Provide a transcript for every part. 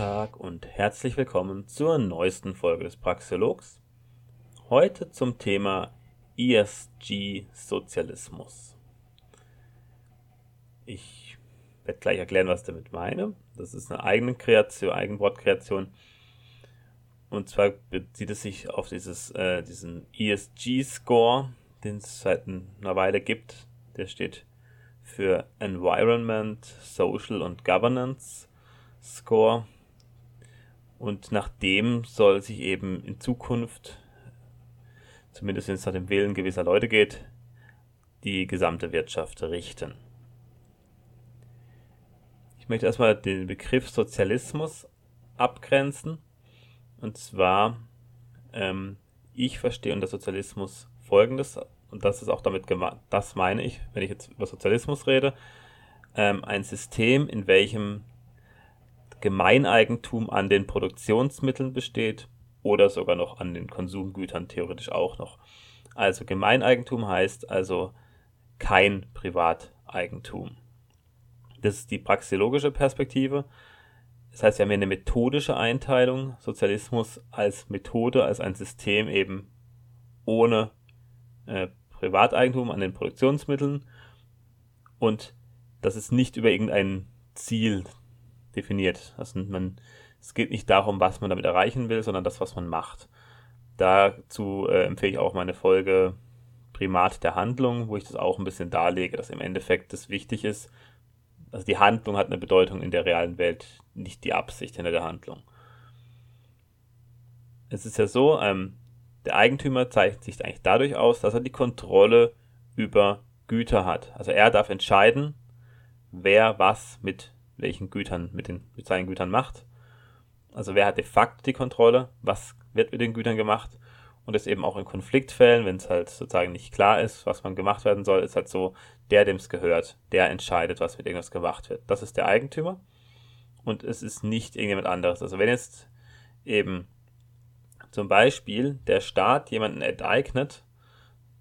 Tag und herzlich willkommen zur neuesten Folge des Praxiologs. Heute zum Thema ESG-Sozialismus. Ich werde gleich erklären, was ich damit meine. Das ist eine eigene Kreation, Eigenwortkreation. Und zwar bezieht es sich auf dieses, äh, diesen ESG-Score, den es seit einer Weile gibt. Der steht für Environment, Social und Governance Score. Und nach dem soll sich eben in Zukunft, zumindest wenn es nach dem Willen gewisser Leute geht, die gesamte Wirtschaft richten. Ich möchte erstmal den Begriff Sozialismus abgrenzen. Und zwar, ähm, ich verstehe unter Sozialismus folgendes, und das ist auch damit gemeint, das meine ich, wenn ich jetzt über Sozialismus rede, ähm, ein System, in welchem Gemeineigentum an den Produktionsmitteln besteht oder sogar noch an den Konsumgütern theoretisch auch noch. Also Gemeineigentum heißt also kein Privateigentum. Das ist die praxiologische Perspektive. Das heißt, wir haben hier eine methodische Einteilung, Sozialismus als Methode, als ein System eben ohne äh, Privateigentum an den Produktionsmitteln und das ist nicht über irgendein Ziel definiert. Also man, es geht nicht darum, was man damit erreichen will, sondern das, was man macht. Dazu äh, empfehle ich auch meine Folge Primat der Handlung, wo ich das auch ein bisschen darlege, dass im Endeffekt das wichtig ist. Also die Handlung hat eine Bedeutung in der realen Welt, nicht die Absicht hinter der Handlung. Es ist ja so, ähm, der Eigentümer zeichnet sich eigentlich dadurch aus, dass er die Kontrolle über Güter hat. Also er darf entscheiden, wer was mit welchen Gütern, mit, den, mit seinen Gütern macht. Also wer hat de facto die Kontrolle, was wird mit den Gütern gemacht und ist eben auch in Konfliktfällen, wenn es halt sozusagen nicht klar ist, was man gemacht werden soll, ist halt so, der, dem es gehört, der entscheidet, was mit irgendwas gemacht wird. Das ist der Eigentümer und es ist nicht irgendjemand anderes. Also wenn jetzt eben zum Beispiel der Staat jemanden enteignet,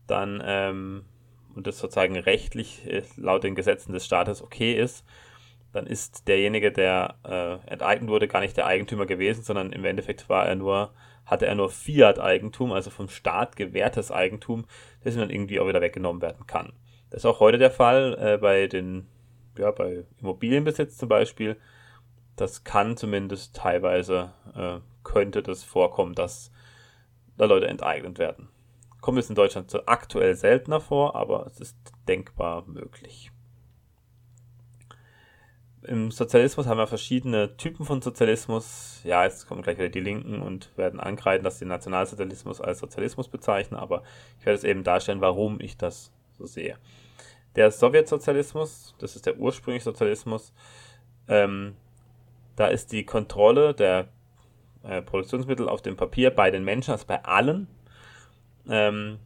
dann ähm, und das sozusagen rechtlich äh, laut den Gesetzen des Staates okay ist, dann ist derjenige, der äh, enteignet wurde, gar nicht der Eigentümer gewesen, sondern im Endeffekt war er nur, hatte er nur Fiat-Eigentum, also vom Staat gewährtes Eigentum, das dann irgendwie auch wieder weggenommen werden kann. Das ist auch heute der Fall äh, bei den, ja, bei Immobilienbesitz zum Beispiel. Das kann zumindest teilweise, äh, könnte das vorkommen, dass da Leute enteignet werden. Kommt es in Deutschland aktuell seltener vor, aber es ist denkbar möglich im Sozialismus haben wir verschiedene Typen von Sozialismus. Ja, jetzt kommen gleich wieder die Linken und werden angreifen, dass sie Nationalsozialismus als Sozialismus bezeichnen, aber ich werde es eben darstellen, warum ich das so sehe. Der Sowjetsozialismus, das ist der ursprüngliche Sozialismus, ähm, da ist die Kontrolle der äh, Produktionsmittel auf dem Papier bei den Menschen, also bei allen. Ähm,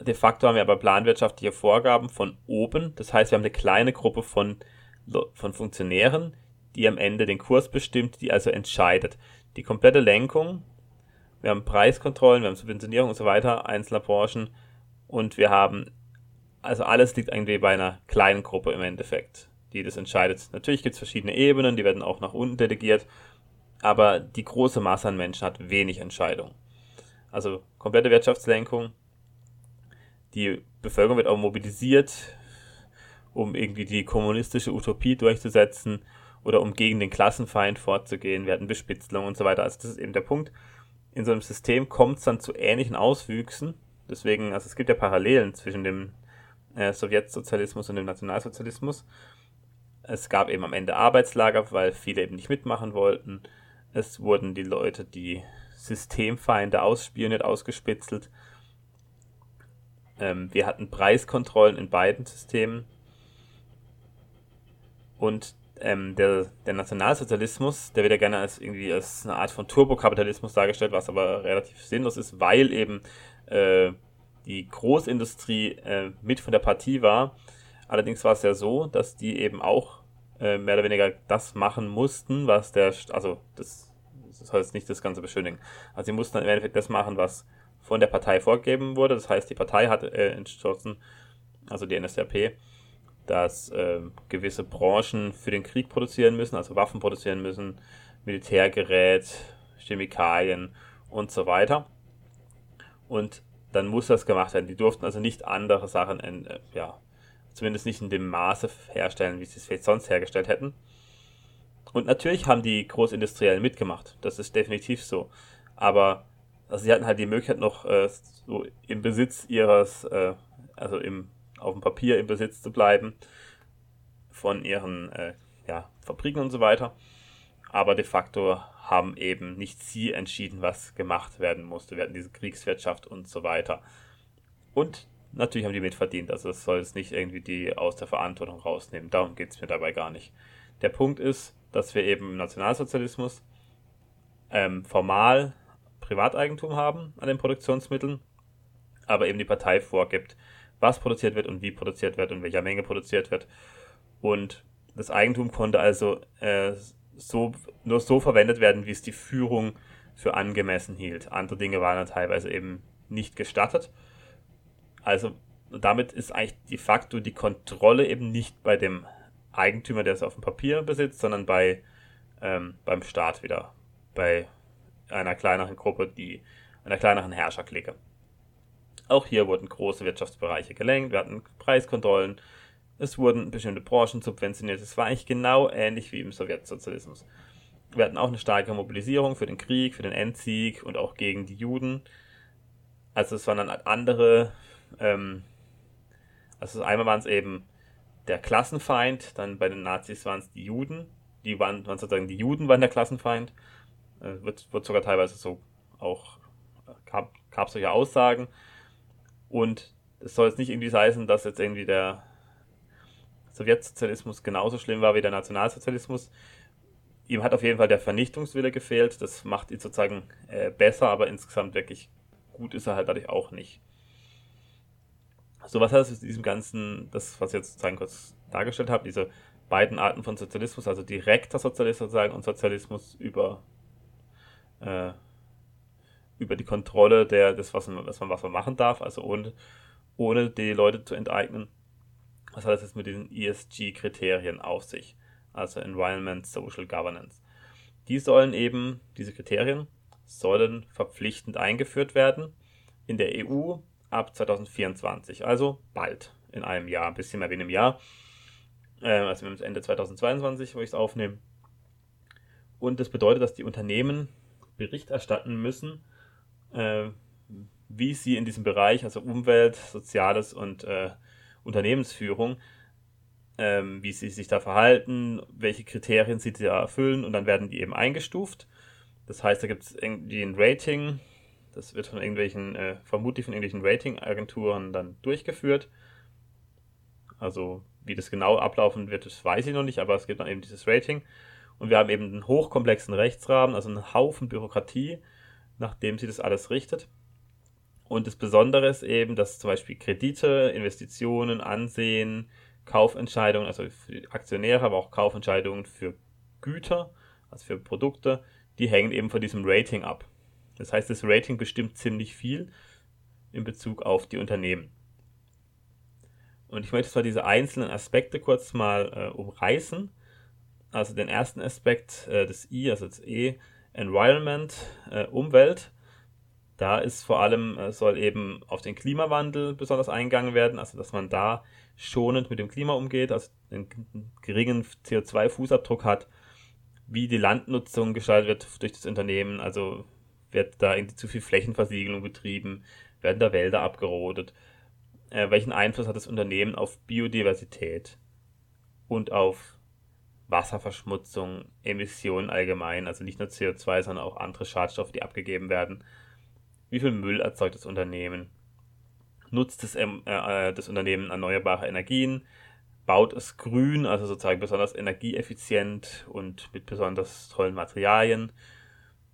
de facto haben wir aber planwirtschaftliche Vorgaben von oben. Das heißt, wir haben eine kleine Gruppe von von Funktionären, die am Ende den Kurs bestimmt, die also entscheidet. Die komplette Lenkung, wir haben Preiskontrollen, wir haben Subventionierung und so weiter einzelner Branchen und wir haben, also alles liegt irgendwie bei einer kleinen Gruppe im Endeffekt, die das entscheidet. Natürlich gibt es verschiedene Ebenen, die werden auch nach unten delegiert, aber die große Masse an Menschen hat wenig Entscheidung. Also komplette Wirtschaftslenkung, die Bevölkerung wird auch mobilisiert, um irgendwie die kommunistische Utopie durchzusetzen oder um gegen den Klassenfeind vorzugehen. Wir hatten Bespitzelung und so weiter. Also das ist eben der Punkt. In so einem System kommt es dann zu ähnlichen Auswüchsen. Deswegen, also es gibt ja Parallelen zwischen dem äh, Sowjetsozialismus und dem Nationalsozialismus. Es gab eben am Ende Arbeitslager, weil viele eben nicht mitmachen wollten. Es wurden die Leute, die Systemfeinde ausspioniert, ausgespitzelt. Ähm, wir hatten Preiskontrollen in beiden Systemen. Und ähm, der, der Nationalsozialismus, der wird ja gerne als irgendwie als eine Art von Turbokapitalismus dargestellt, was aber relativ sinnlos ist, weil eben äh, die Großindustrie äh, mit von der Partie war. Allerdings war es ja so, dass die eben auch äh, mehr oder weniger das machen mussten, was der, also das, das jetzt nicht das Ganze beschönigen. Also sie mussten im Endeffekt das machen, was von der Partei vorgegeben wurde. Das heißt, die Partei hat äh, entschlossen, also die NSDAP, dass äh, gewisse Branchen für den Krieg produzieren müssen, also Waffen produzieren müssen, Militärgerät, Chemikalien und so weiter. Und dann muss das gemacht werden. Die durften also nicht andere Sachen, in, äh, ja, zumindest nicht in dem Maße herstellen, wie sie es vielleicht sonst hergestellt hätten. Und natürlich haben die Großindustriellen mitgemacht. Das ist definitiv so. Aber also sie hatten halt die Möglichkeit noch äh, so im Besitz ihres, äh, also im, auf dem Papier im Besitz zu bleiben von ihren äh, ja, Fabriken und so weiter. Aber de facto haben eben nicht sie entschieden, was gemacht werden musste. Wir hatten diese Kriegswirtschaft und so weiter. Und natürlich haben die mitverdient. Also es soll es nicht irgendwie die aus der Verantwortung rausnehmen. Darum geht es mir dabei gar nicht. Der Punkt ist, dass wir eben im Nationalsozialismus ähm, formal Privateigentum haben an den Produktionsmitteln, aber eben die Partei vorgibt, was produziert wird und wie produziert wird und welcher Menge produziert wird. Und das Eigentum konnte also äh, so, nur so verwendet werden, wie es die Führung für angemessen hielt. Andere Dinge waren dann teilweise eben nicht gestattet. Also damit ist eigentlich de facto die Kontrolle eben nicht bei dem Eigentümer, der es auf dem Papier besitzt, sondern bei, ähm, beim Staat wieder, bei einer kleineren Gruppe, die einer kleineren Herrscherklicke. Auch hier wurden große Wirtschaftsbereiche gelenkt, wir hatten Preiskontrollen, es wurden bestimmte Branchen subventioniert. Es war eigentlich genau ähnlich wie im Sowjetsozialismus. Wir hatten auch eine starke Mobilisierung für den Krieg, für den Endsieg und auch gegen die Juden. Also es waren dann andere, ähm, also einmal waren es eben der Klassenfeind, dann bei den Nazis waren es die Juden, die waren, waren sozusagen die Juden waren der Klassenfeind, äh, wird, wird sogar teilweise so auch, gab, gab solche Aussagen und es soll jetzt nicht irgendwie heißen, dass jetzt irgendwie der Sowjetsozialismus genauso schlimm war wie der Nationalsozialismus. Ihm hat auf jeden Fall der Vernichtungswille gefehlt. Das macht ihn sozusagen äh, besser, aber insgesamt wirklich gut ist er halt dadurch auch nicht. So, was hat es mit diesem ganzen, das, was ich jetzt sozusagen kurz dargestellt habe, diese beiden Arten von Sozialismus, also direkter Sozialismus sozusagen und Sozialismus über, äh, über die Kontrolle der, des, was man, was man, machen darf, also ohne, ohne die Leute zu enteignen. Was hat das jetzt mit diesen ESG-Kriterien auf sich? Also Environment, Social Governance. Die sollen eben, diese Kriterien, sollen verpflichtend eingeführt werden in der EU ab 2024, also bald, in einem Jahr, ein bisschen mehr wie in einem Jahr. Äh, also Ende 2022, wo ich es aufnehme. Und das bedeutet, dass die Unternehmen Bericht erstatten müssen, äh, wie sie in diesem Bereich, also Umwelt, Soziales und äh, Unternehmensführung, ähm, wie sie sich da verhalten, welche Kriterien sie da erfüllen und dann werden die eben eingestuft. Das heißt, da gibt es irgendwie ein Rating, das wird von irgendwelchen, äh, vermutlich von irgendwelchen Ratingagenturen dann durchgeführt. Also wie das genau ablaufen wird, das weiß ich noch nicht, aber es gibt dann eben dieses Rating. Und wir haben eben einen hochkomplexen Rechtsrahmen, also einen Haufen Bürokratie, nachdem sie das alles richtet. Und das Besondere ist eben, dass zum Beispiel Kredite, Investitionen, Ansehen, Kaufentscheidungen, also für Aktionäre, aber auch Kaufentscheidungen für Güter, also für Produkte, die hängen eben von diesem Rating ab. Das heißt, das Rating bestimmt ziemlich viel in Bezug auf die Unternehmen. Und ich möchte zwar diese einzelnen Aspekte kurz mal äh, umreißen. Also den ersten Aspekt, äh, das I, also das E, Environment, äh, Umwelt. Da ist vor allem, äh, soll eben auf den Klimawandel besonders eingegangen werden, also dass man da schonend mit dem Klima umgeht, also einen geringen CO2-Fußabdruck hat, wie die Landnutzung gestaltet wird durch das Unternehmen, also wird da irgendwie zu viel Flächenversiegelung betrieben, werden da Wälder abgerodet, äh, welchen Einfluss hat das Unternehmen auf Biodiversität und auf Wasserverschmutzung, Emissionen allgemein, also nicht nur CO2, sondern auch andere Schadstoffe, die abgegeben werden wie viel Müll erzeugt das Unternehmen? Nutzt das, ähm, äh, das Unternehmen erneuerbare Energien? Baut es grün, also sozusagen besonders energieeffizient und mit besonders tollen Materialien?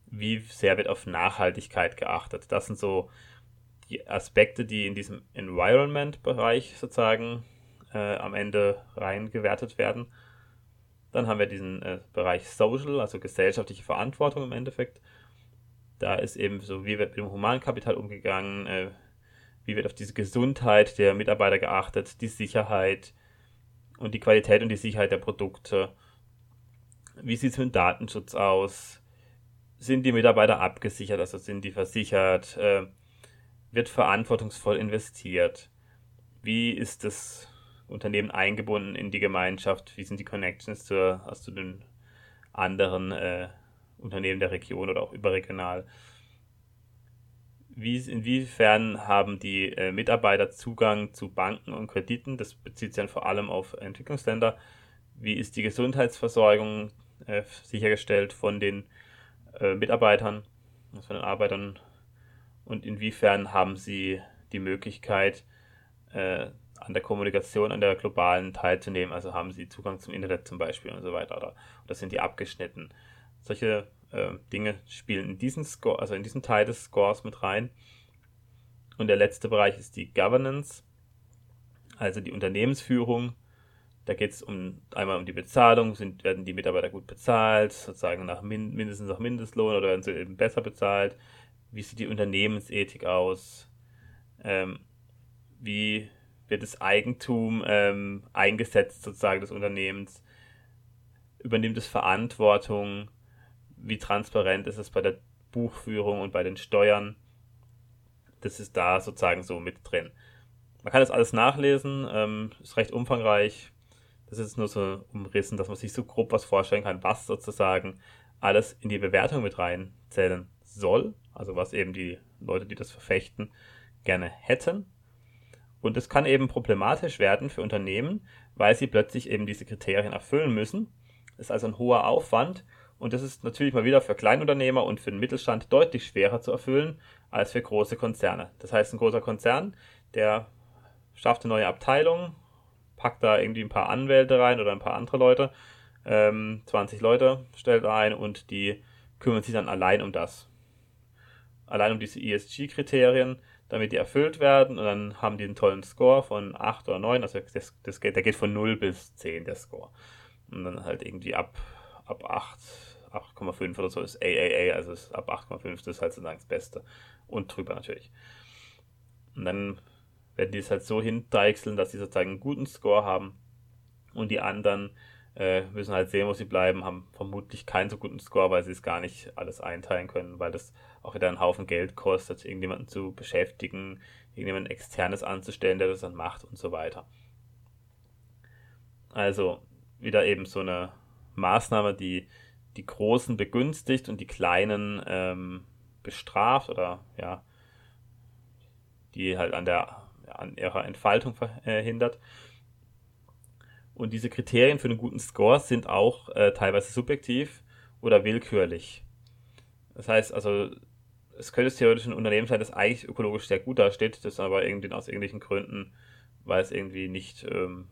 Wie sehr wird auf Nachhaltigkeit geachtet? Das sind so die Aspekte, die in diesem Environment-Bereich sozusagen äh, am Ende reingewertet werden. Dann haben wir diesen äh, Bereich Social, also gesellschaftliche Verantwortung im Endeffekt. Da ist eben so, wie wird mit dem Humankapital umgegangen, äh, wie wird auf diese Gesundheit der Mitarbeiter geachtet, die Sicherheit und die Qualität und die Sicherheit der Produkte. Wie sieht es mit Datenschutz aus? Sind die Mitarbeiter abgesichert, also sind die versichert? Äh, wird verantwortungsvoll investiert? Wie ist das Unternehmen eingebunden in die Gemeinschaft? Wie sind die Connections zu, zu den anderen äh, Unternehmen der Region oder auch überregional? Wie, inwiefern haben die äh, Mitarbeiter Zugang zu Banken und Krediten? Das bezieht sich dann vor allem auf Entwicklungsländer. Wie ist die Gesundheitsversorgung äh, sichergestellt von den äh, Mitarbeitern, von den Arbeitern? Und inwiefern haben sie die Möglichkeit, äh, an der Kommunikation, an der globalen teilzunehmen? Also haben sie Zugang zum Internet zum Beispiel und so weiter? Oder, oder sind die abgeschnitten? Solche äh, Dinge spielen in diesen Score, also in diesen Teil des Scores mit rein. Und der letzte Bereich ist die Governance, also die Unternehmensführung. Da geht es um einmal um die Bezahlung, sind, werden die Mitarbeiter gut bezahlt, sozusagen nach min, mindestens nach Mindestlohn oder werden sie eben besser bezahlt? Wie sieht die Unternehmensethik aus? Ähm, wie wird das Eigentum ähm, eingesetzt sozusagen des Unternehmens? Übernimmt es Verantwortung? wie transparent ist es bei der Buchführung und bei den Steuern. Das ist da sozusagen so mit drin. Man kann das alles nachlesen, ähm, ist recht umfangreich. Das ist nur so umrissen, dass man sich so grob was vorstellen kann, was sozusagen alles in die Bewertung mit reinzählen soll. Also was eben die Leute, die das verfechten, gerne hätten. Und es kann eben problematisch werden für Unternehmen, weil sie plötzlich eben diese Kriterien erfüllen müssen. Das ist also ein hoher Aufwand und das ist natürlich mal wieder für Kleinunternehmer und für den Mittelstand deutlich schwerer zu erfüllen als für große Konzerne. Das heißt, ein großer Konzern, der schafft eine neue Abteilung, packt da irgendwie ein paar Anwälte rein oder ein paar andere Leute, ähm, 20 Leute stellt ein und die kümmern sich dann allein um das. Allein um diese ESG-Kriterien, damit die erfüllt werden und dann haben die einen tollen Score von 8 oder 9, also das, das geht, der geht von 0 bis 10, der Score. Und dann halt irgendwie ab, ab 8 8,5 oder so ist AAA, also ist ab 8,5 das ist halt sozusagen das Beste. Und drüber natürlich. Und dann werden die es halt so hindeichseln, dass sie sozusagen einen guten Score haben und die anderen äh, müssen halt sehen, wo sie bleiben, haben vermutlich keinen so guten Score, weil sie es gar nicht alles einteilen können, weil das auch wieder einen Haufen Geld kostet, irgendjemanden zu beschäftigen, irgendjemanden externes anzustellen, der das dann macht und so weiter. Also wieder eben so eine Maßnahme, die die Großen begünstigt und die Kleinen ähm, bestraft oder ja, die halt an der an ihrer Entfaltung verhindert. Und diese Kriterien für einen guten Score sind auch äh, teilweise subjektiv oder willkürlich. Das heißt also, es könnte theoretisch ein Unternehmen sein, das eigentlich ökologisch sehr gut dasteht, das aber irgendwie aus irgendwelchen Gründen, weil es irgendwie nicht, ähm,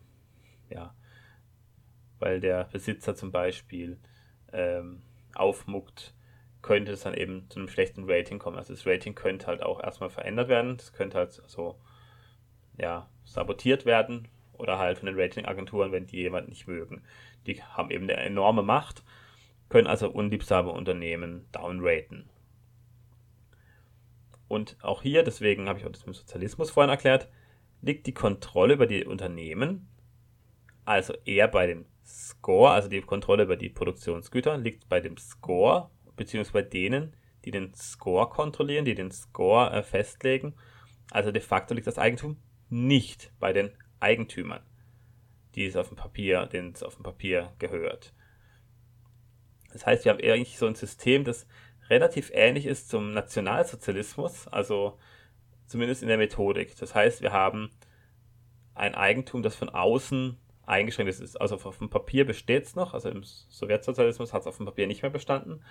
ja, weil der Besitzer zum Beispiel ähm, aufmuckt, könnte es dann eben zu einem schlechten Rating kommen. Also das Rating könnte halt auch erstmal verändert werden. Das könnte halt so ja, sabotiert werden oder halt von den Ratingagenturen, wenn die jemanden nicht mögen. Die haben eben eine enorme Macht, können also unliebsame Unternehmen downraten. Und auch hier, deswegen habe ich auch das mit Sozialismus vorhin erklärt, liegt die Kontrolle über die Unternehmen also eher bei dem Score, also die Kontrolle über die Produktionsgüter, liegt bei dem Score, beziehungsweise bei denen, die den Score kontrollieren, die den Score äh, festlegen. Also de facto liegt das Eigentum nicht bei den Eigentümern, die es auf dem Papier, denen es auf dem Papier gehört. Das heißt, wir haben eigentlich so ein System, das relativ ähnlich ist zum Nationalsozialismus, also zumindest in der Methodik. Das heißt, wir haben ein Eigentum, das von außen eingeschränkt ist. Also auf dem Papier besteht es noch, also im Sowjetsozialismus hat es auf dem Papier nicht mehr bestanden.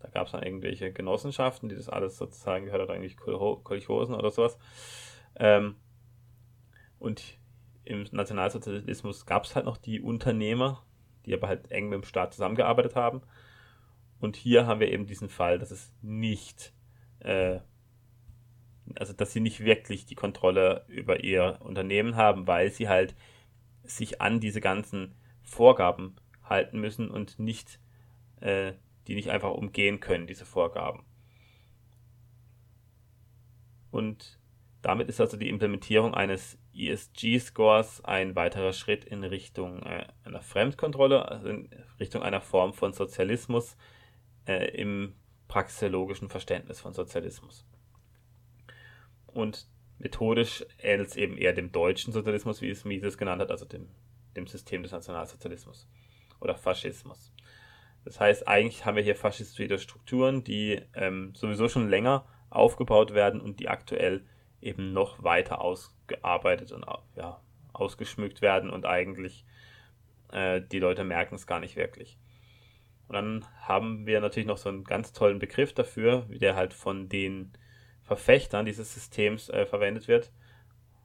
Da gab es dann irgendwelche Genossenschaften, die das alles sozusagen gehört hat, eigentlich Kolchosen oder sowas. Ähm, und im Nationalsozialismus gab es halt noch die Unternehmer, die aber halt eng mit dem Staat zusammengearbeitet haben. Und hier haben wir eben diesen Fall, dass es nicht, äh, also dass sie nicht wirklich die Kontrolle über ihr Unternehmen haben, weil sie halt sich an diese ganzen Vorgaben halten müssen und nicht, äh, die nicht einfach umgehen können, diese Vorgaben. Und Damit ist also die Implementierung eines ESG-Scores ein weiterer Schritt in Richtung äh, einer Fremdkontrolle, also in Richtung einer Form von Sozialismus äh, im praxeologischen Verständnis von Sozialismus. Und methodisch ähnelt es eben eher dem deutschen Sozialismus, wie es Mises genannt hat, also dem, dem System des Nationalsozialismus oder Faschismus. Das heißt, eigentlich haben wir hier faschistische Strukturen, die ähm, sowieso schon länger aufgebaut werden und die aktuell eben noch weiter ausgearbeitet und ja, ausgeschmückt werden und eigentlich äh, die Leute merken es gar nicht wirklich. Und dann haben wir natürlich noch so einen ganz tollen Begriff dafür, wie der halt von den Verfechtern dieses Systems äh, verwendet wird.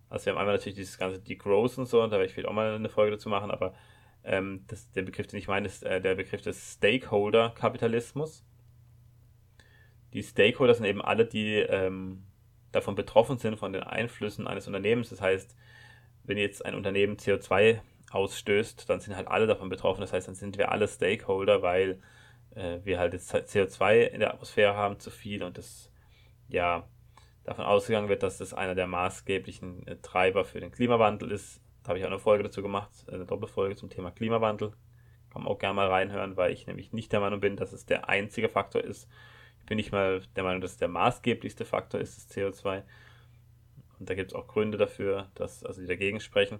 Also wir haben einmal natürlich dieses ganze Degrowth und so, und da werde ich vielleicht auch mal eine Folge dazu machen, aber ähm, das, der Begriff, den ich meine, ist äh, der Begriff des Stakeholder-Kapitalismus. Die Stakeholder sind eben alle, die ähm, davon betroffen sind, von den Einflüssen eines Unternehmens. Das heißt, wenn jetzt ein Unternehmen CO2 ausstößt, dann sind halt alle davon betroffen. Das heißt, dann sind wir alle Stakeholder, weil äh, wir halt jetzt CO2 in der Atmosphäre haben zu viel und das ja davon ausgegangen wird, dass das einer der maßgeblichen äh, Treiber für den Klimawandel ist. Da habe ich auch eine Folge dazu gemacht, eine Doppelfolge zum Thema Klimawandel. Kann man auch gerne mal reinhören, weil ich nämlich nicht der Meinung bin, dass es der einzige Faktor ist, bin ich mal der Meinung, dass der maßgeblichste Faktor ist, das CO2. Und da gibt es auch Gründe dafür, dass, also die dagegen sprechen.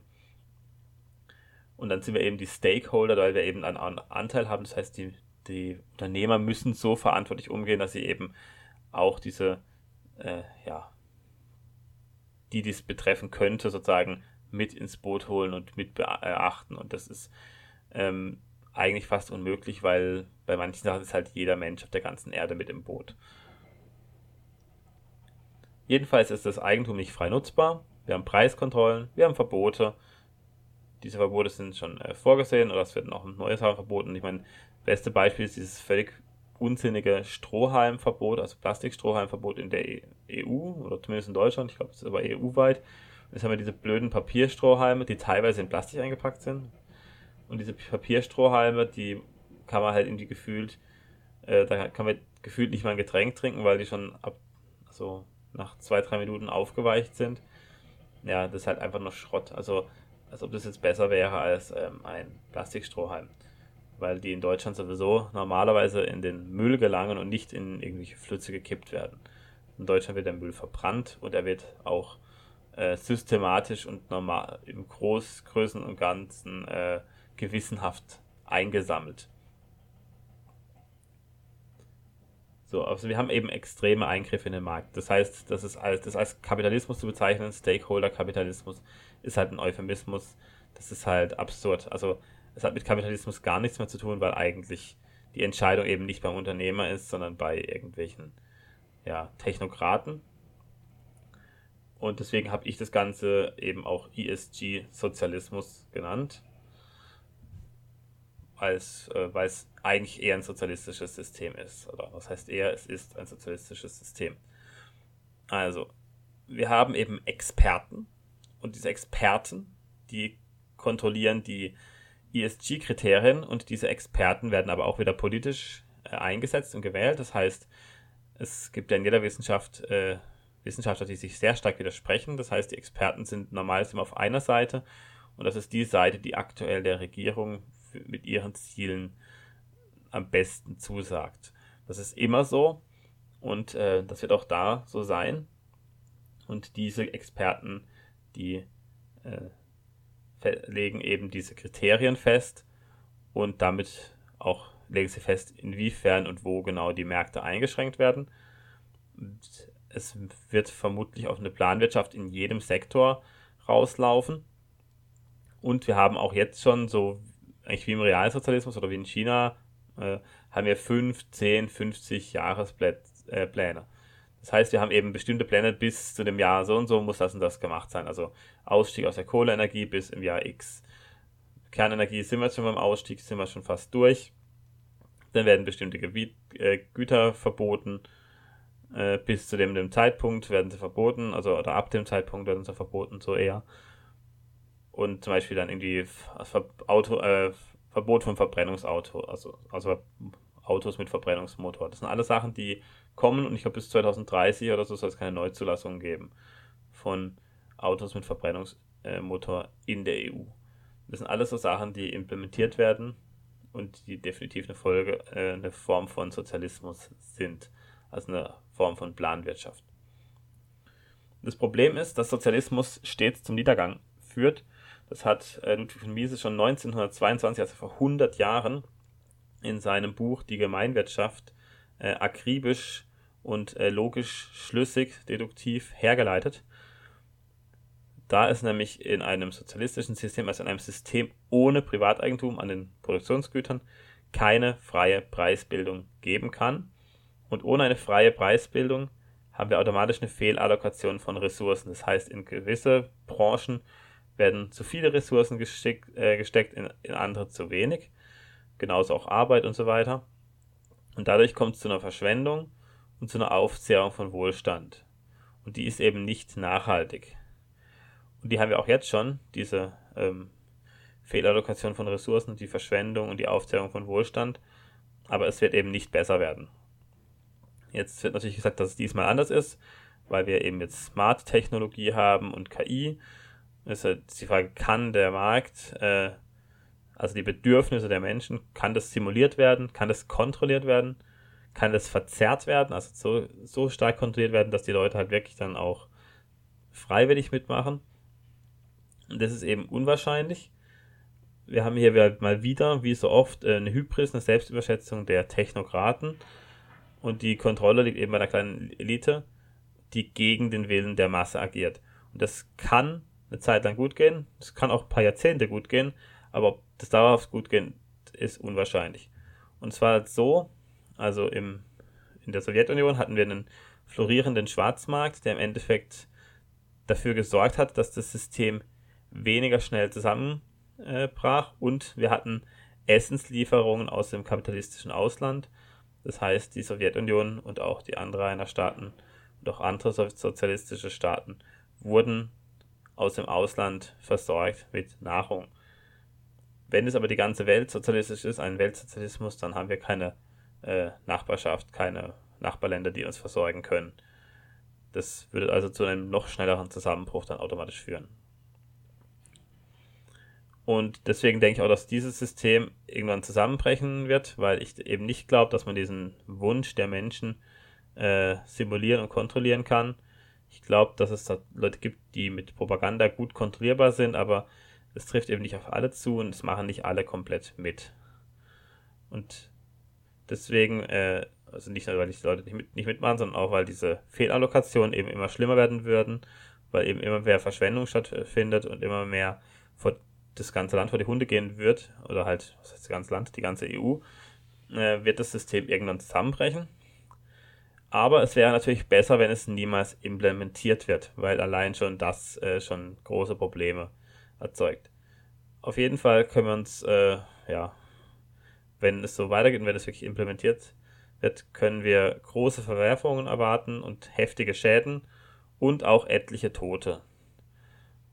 Und dann sind wir eben die Stakeholder, weil wir eben einen Anteil haben. Das heißt, die, die Unternehmer müssen so verantwortlich umgehen, dass sie eben auch diese, äh, ja, die dies betreffen könnte, sozusagen mit ins Boot holen und mit beachten. Und das ist ähm, eigentlich fast unmöglich, weil bei manchen Sachen ist halt jeder Mensch auf der ganzen Erde mit im Boot. Jedenfalls ist das Eigentum nicht frei nutzbar. Wir haben Preiskontrollen, wir haben Verbote. Diese Verbote sind schon äh, vorgesehen oder es wird noch ein neues Sachen verboten. Ich meine, beste Beispiel ist dieses völlig unsinnige Strohhalmverbot, also Plastikstrohhalmverbot in der EU oder zumindest in Deutschland. Ich glaube, es ist aber EU-weit. Jetzt haben wir diese blöden Papierstrohhalme, die teilweise in Plastik eingepackt sind. Und diese Papierstrohhalme, die kann man halt irgendwie gefühlt, äh, da kann man gefühlt nicht mal ein Getränk trinken, weil die schon ab, so nach zwei, drei Minuten aufgeweicht sind. Ja, das ist halt einfach nur Schrott. Also, als ob das jetzt besser wäre als ähm, ein Plastikstrohhalm. Weil die in Deutschland sowieso normalerweise in den Müll gelangen und nicht in irgendwelche Flüsse gekippt werden. In Deutschland wird der Müll verbrannt und er wird auch äh, systematisch und normal im Groß, Größen und Ganzen äh, gewissenhaft eingesammelt. So, also wir haben eben extreme Eingriffe in den Markt. Das heißt, das ist als, das als Kapitalismus zu bezeichnen, Stakeholder-Kapitalismus, ist halt ein Euphemismus. Das ist halt absurd. Also es hat mit Kapitalismus gar nichts mehr zu tun, weil eigentlich die Entscheidung eben nicht beim Unternehmer ist, sondern bei irgendwelchen ja, Technokraten. Und deswegen habe ich das Ganze eben auch ESG-Sozialismus genannt als äh, weil es eigentlich eher ein sozialistisches System ist. Oder was heißt eher, es ist ein sozialistisches System. Also, wir haben eben Experten und diese Experten, die kontrollieren die ESG-Kriterien und diese Experten werden aber auch wieder politisch äh, eingesetzt und gewählt. Das heißt, es gibt ja in jeder Wissenschaft äh, Wissenschaftler, die sich sehr stark widersprechen. Das heißt, die Experten sind normalerweise immer auf einer Seite und das ist die Seite, die aktuell der Regierung mit ihren Zielen am besten zusagt. Das ist immer so und äh, das wird auch da so sein. Und diese Experten, die äh, legen eben diese Kriterien fest und damit auch legen sie fest, inwiefern und wo genau die Märkte eingeschränkt werden. Und es wird vermutlich auf eine Planwirtschaft in jedem Sektor rauslaufen. Und wir haben auch jetzt schon so eigentlich wie im Realsozialismus oder wie in China, äh, haben wir 5, 10, 50 Jahrespläne. Das heißt, wir haben eben bestimmte Pläne bis zu dem Jahr so und so muss das und das gemacht sein. Also Ausstieg aus der Kohleenergie bis im Jahr X. Kernenergie sind wir schon beim Ausstieg, sind wir schon fast durch. Dann werden bestimmte Gebiet, äh, Güter verboten. Äh, bis zu dem, dem Zeitpunkt werden sie verboten, also oder ab dem Zeitpunkt werden sie verboten, so eher und zum Beispiel dann irgendwie Auto, äh, Verbot von Verbrennungsauto, also, also Autos mit Verbrennungsmotor. Das sind alles Sachen, die kommen und ich glaube bis 2030 oder so soll es keine Neuzulassungen geben von Autos mit Verbrennungsmotor in der EU. Das sind alles so Sachen, die implementiert werden und die definitiv eine Folge, äh, eine Form von Sozialismus sind. Also eine Form von Planwirtschaft. Das Problem ist, dass Sozialismus stets zum Niedergang führt. Das hat Ludwig von Mises schon 1922, also vor 100 Jahren, in seinem Buch Die Gemeinwirtschaft äh, akribisch und äh, logisch schlüssig, deduktiv hergeleitet. Da es nämlich in einem sozialistischen System, also in einem System ohne Privateigentum an den Produktionsgütern, keine freie Preisbildung geben kann. Und ohne eine freie Preisbildung haben wir automatisch eine Fehlallokation von Ressourcen. Das heißt, in gewisse Branchen werden zu viele Ressourcen gesteck, äh, gesteckt, in, in andere zu wenig. Genauso auch Arbeit und so weiter. Und dadurch kommt es zu einer Verschwendung und zu einer Aufzehrung von Wohlstand. Und die ist eben nicht nachhaltig. Und die haben wir auch jetzt schon, diese ähm, Fehlallokation von Ressourcen, die Verschwendung und die Aufzehrung von Wohlstand. Aber es wird eben nicht besser werden. Jetzt wird natürlich gesagt, dass es diesmal anders ist, weil wir eben jetzt Smart-Technologie haben und KI. Ist halt die Frage, kann der Markt, äh, also die Bedürfnisse der Menschen, kann das simuliert werden, kann das kontrolliert werden, kann das verzerrt werden, also so, so stark kontrolliert werden, dass die Leute halt wirklich dann auch freiwillig mitmachen. Und das ist eben unwahrscheinlich. Wir haben hier mal wieder, wie so oft, äh, eine Hybris, eine Selbstüberschätzung der Technokraten und die Kontrolle liegt eben bei einer kleinen Elite, die gegen den Willen der Masse agiert. Und das kann eine Zeit lang gut gehen, es kann auch ein paar Jahrzehnte gut gehen, aber ob das dauerhaft gut geht, ist unwahrscheinlich. Und zwar so, also im, in der Sowjetunion hatten wir einen florierenden Schwarzmarkt, der im Endeffekt dafür gesorgt hat, dass das System weniger schnell zusammenbrach. Und wir hatten Essenslieferungen aus dem kapitalistischen Ausland. Das heißt, die Sowjetunion und auch die anderen Staaten und auch andere sozialistische Staaten wurden aus dem Ausland versorgt mit Nahrung. Wenn es aber die ganze Welt sozialistisch ist, ein Weltsozialismus, dann haben wir keine äh, Nachbarschaft, keine Nachbarländer, die uns versorgen können. Das würde also zu einem noch schnelleren Zusammenbruch dann automatisch führen. Und deswegen denke ich auch, dass dieses System irgendwann zusammenbrechen wird, weil ich eben nicht glaube, dass man diesen Wunsch der Menschen äh, simulieren und kontrollieren kann. Ich glaube, dass es da Leute gibt, die mit Propaganda gut kontrollierbar sind, aber es trifft eben nicht auf alle zu und es machen nicht alle komplett mit. Und deswegen, äh, also nicht nur, weil die Leute nicht, mit, nicht mitmachen, sondern auch, weil diese Fehlallokationen eben immer schlimmer werden würden, weil eben immer mehr Verschwendung stattfindet und immer mehr vor das ganze Land vor die Hunde gehen wird, oder halt, was heißt das ganze Land, die ganze EU, äh, wird das System irgendwann zusammenbrechen. Aber es wäre natürlich besser, wenn es niemals implementiert wird, weil allein schon das äh, schon große Probleme erzeugt. Auf jeden Fall können wir uns, äh, ja, wenn es so weitergeht und wenn es wirklich implementiert wird, können wir große Verwerfungen erwarten und heftige Schäden und auch etliche Tote.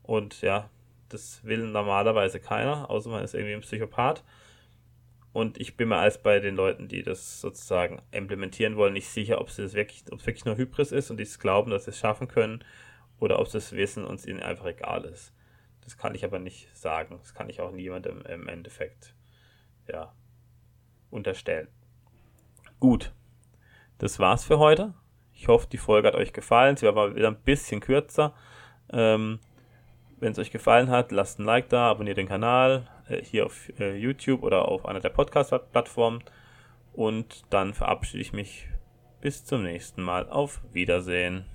Und ja, das will normalerweise keiner, außer man ist irgendwie ein Psychopath. Und ich bin mir als bei den Leuten, die das sozusagen implementieren wollen, nicht sicher, ob es wirklich, wirklich nur Hybris ist und die es glauben, dass sie es schaffen können, oder ob sie es wissen und es ihnen einfach egal ist. Das kann ich aber nicht sagen. Das kann ich auch niemandem im Endeffekt ja, unterstellen. Gut, das war's für heute. Ich hoffe, die Folge hat euch gefallen. Sie war mal wieder ein bisschen kürzer. Ähm, wenn es euch gefallen hat, lasst ein Like da, abonniert den Kanal hier auf äh, YouTube oder auf einer der Podcast-Plattformen. Und dann verabschiede ich mich bis zum nächsten Mal. Auf Wiedersehen.